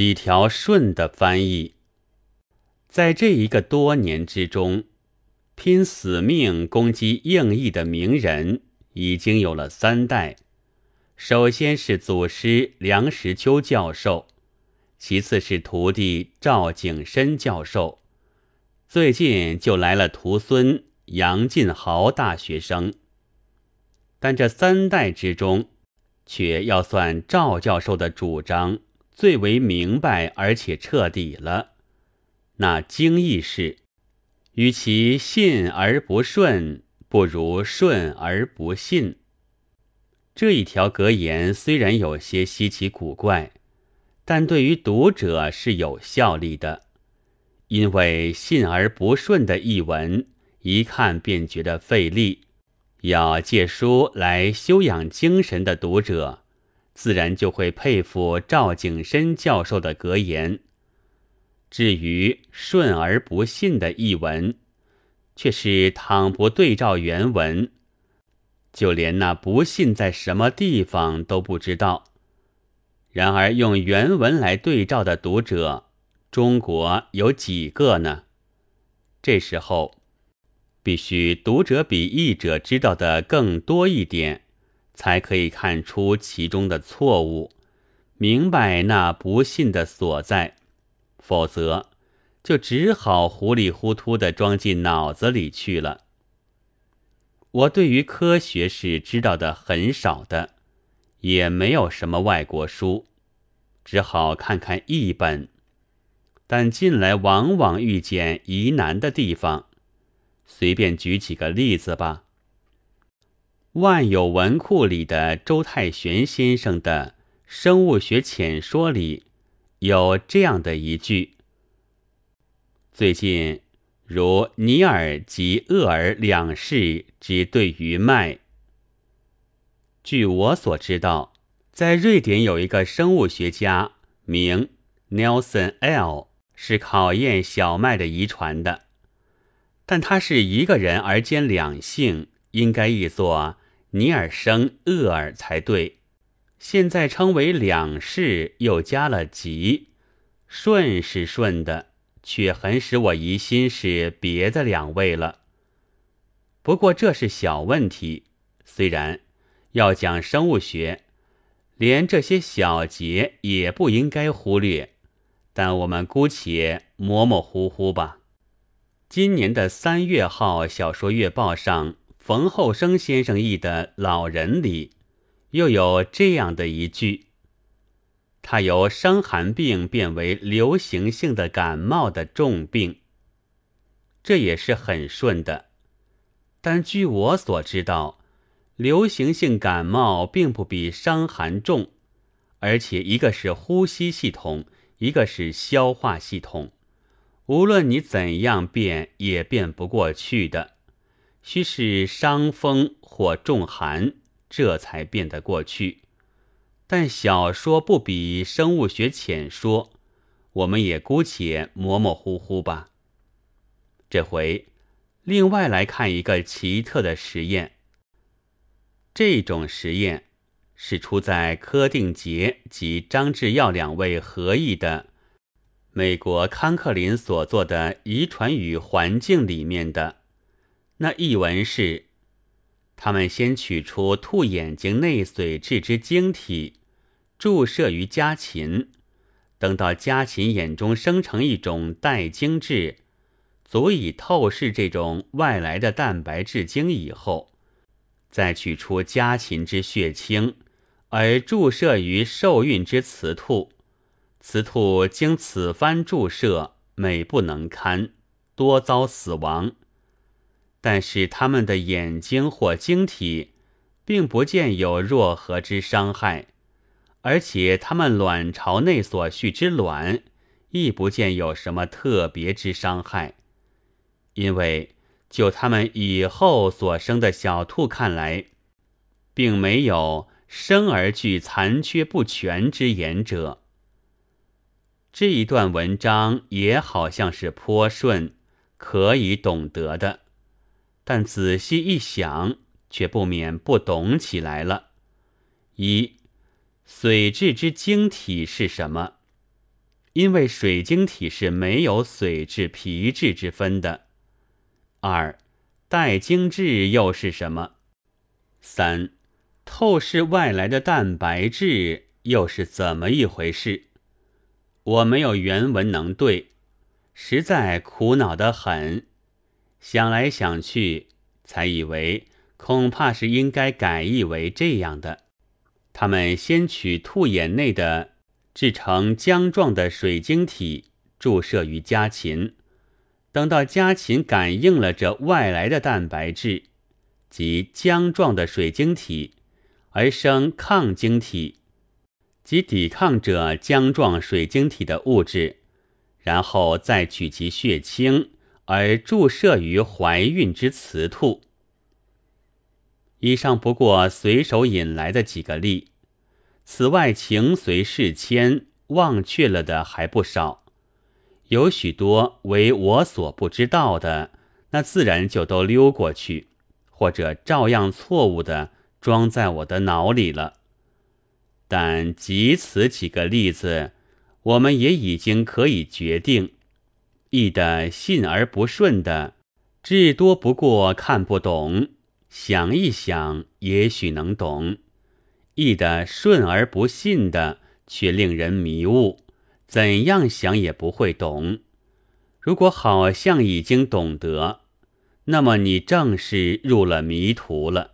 几条顺的翻译。在这一个多年之中，拼死命攻击应义的名人已经有了三代。首先是祖师梁实秋教授，其次是徒弟赵景深教授，最近就来了徒孙杨进豪大学生。但这三代之中，却要算赵教授的主张最为明白而且彻底了。那经义是：与其信而不顺，不如顺而不信。这一条格言虽然有些稀奇古怪，但对于读者是有效力的，因为信而不顺的译文，一看便觉得费力。要借书来修养精神的读者，自然就会佩服赵景深教授的格言。至于顺而不信的译文，却是倘不对照原文，就连那不信在什么地方都不知道。然而用原文来对照的读者，中国有几个呢？这时候，必须读者比译者知道的更多一点，才可以看出其中的错误，明白那不信的所在。否则，就只好糊里糊涂的装进脑子里去了。我对于科学是知道的很少的，也没有什么外国书，只好看看译本。但近来往往遇见疑难的地方，随便举几个例子吧。万有文库里的周泰玄先生的《生物学浅说》里。有这样的一句：最近如尼尔及厄尔两世之对于麦。据我所知道，在瑞典有一个生物学家名 Nelson L，是考验小麦的遗传的，但他是一个人而兼两姓，应该译作尼尔生厄尔才对。现在称为两世，又加了吉，顺是顺的，却很使我疑心是别的两位了。不过这是小问题，虽然要讲生物学，连这些小节也不应该忽略，但我们姑且模模糊糊吧。今年的三月号小说月报上，冯后生先生译的《老人》里。又有这样的一句：“他由伤寒病变为流行性的感冒的重病，这也是很顺的。但据我所知道，流行性感冒并不比伤寒重，而且一个是呼吸系统，一个是消化系统，无论你怎样变，也变不过去的。须是伤风或重寒。”这才变得过去，但小说不比生物学浅说，我们也姑且模模糊糊吧。这回，另外来看一个奇特的实验。这种实验是出在柯定杰及张志耀两位合译的美国康克林所做的《遗传与环境》里面的。那译文是。他们先取出兔眼睛内髓质之晶体，注射于家禽，等到家禽眼中生成一种带晶质，足以透视这种外来的蛋白质晶以后，再取出家禽之血清，而注射于受孕之雌兔。雌兔经此番注射，美不能堪，多遭死亡。但是他们的眼睛或晶体，并不见有若何之伤害，而且他们卵巢内所蓄之卵，亦不见有什么特别之伤害。因为就他们以后所生的小兔看来，并没有生而具残缺不全之言者。这一段文章也好像是颇顺，可以懂得的。但仔细一想，却不免不懂起来了。一，髓质之晶体是什么？因为水晶体是没有髓质、皮质之分的。二，带精质又是什么？三，透视外来的蛋白质又是怎么一回事？我没有原文能对，实在苦恼得很。想来想去，才以为恐怕是应该改译为这样的：他们先取兔眼内的。制成浆状的水晶体，注射于家禽。等到家禽感应了这外来的蛋白质及浆状的水晶体，而生抗晶体，即抵抗着浆状水晶体的物质，然后再取其血清而注射于怀孕之雌兔。以上不过随手引来的几个例。此外，情随事迁，忘却了的还不少，有许多为我所不知道的，那自然就都溜过去，或者照样错误的装在我的脑里了。但即此几个例子，我们也已经可以决定，译的信而不顺的，至多不过看不懂，想一想，也许能懂。译的顺而不信的，却令人迷雾，怎样想也不会懂。如果好像已经懂得，那么你正是入了迷途了。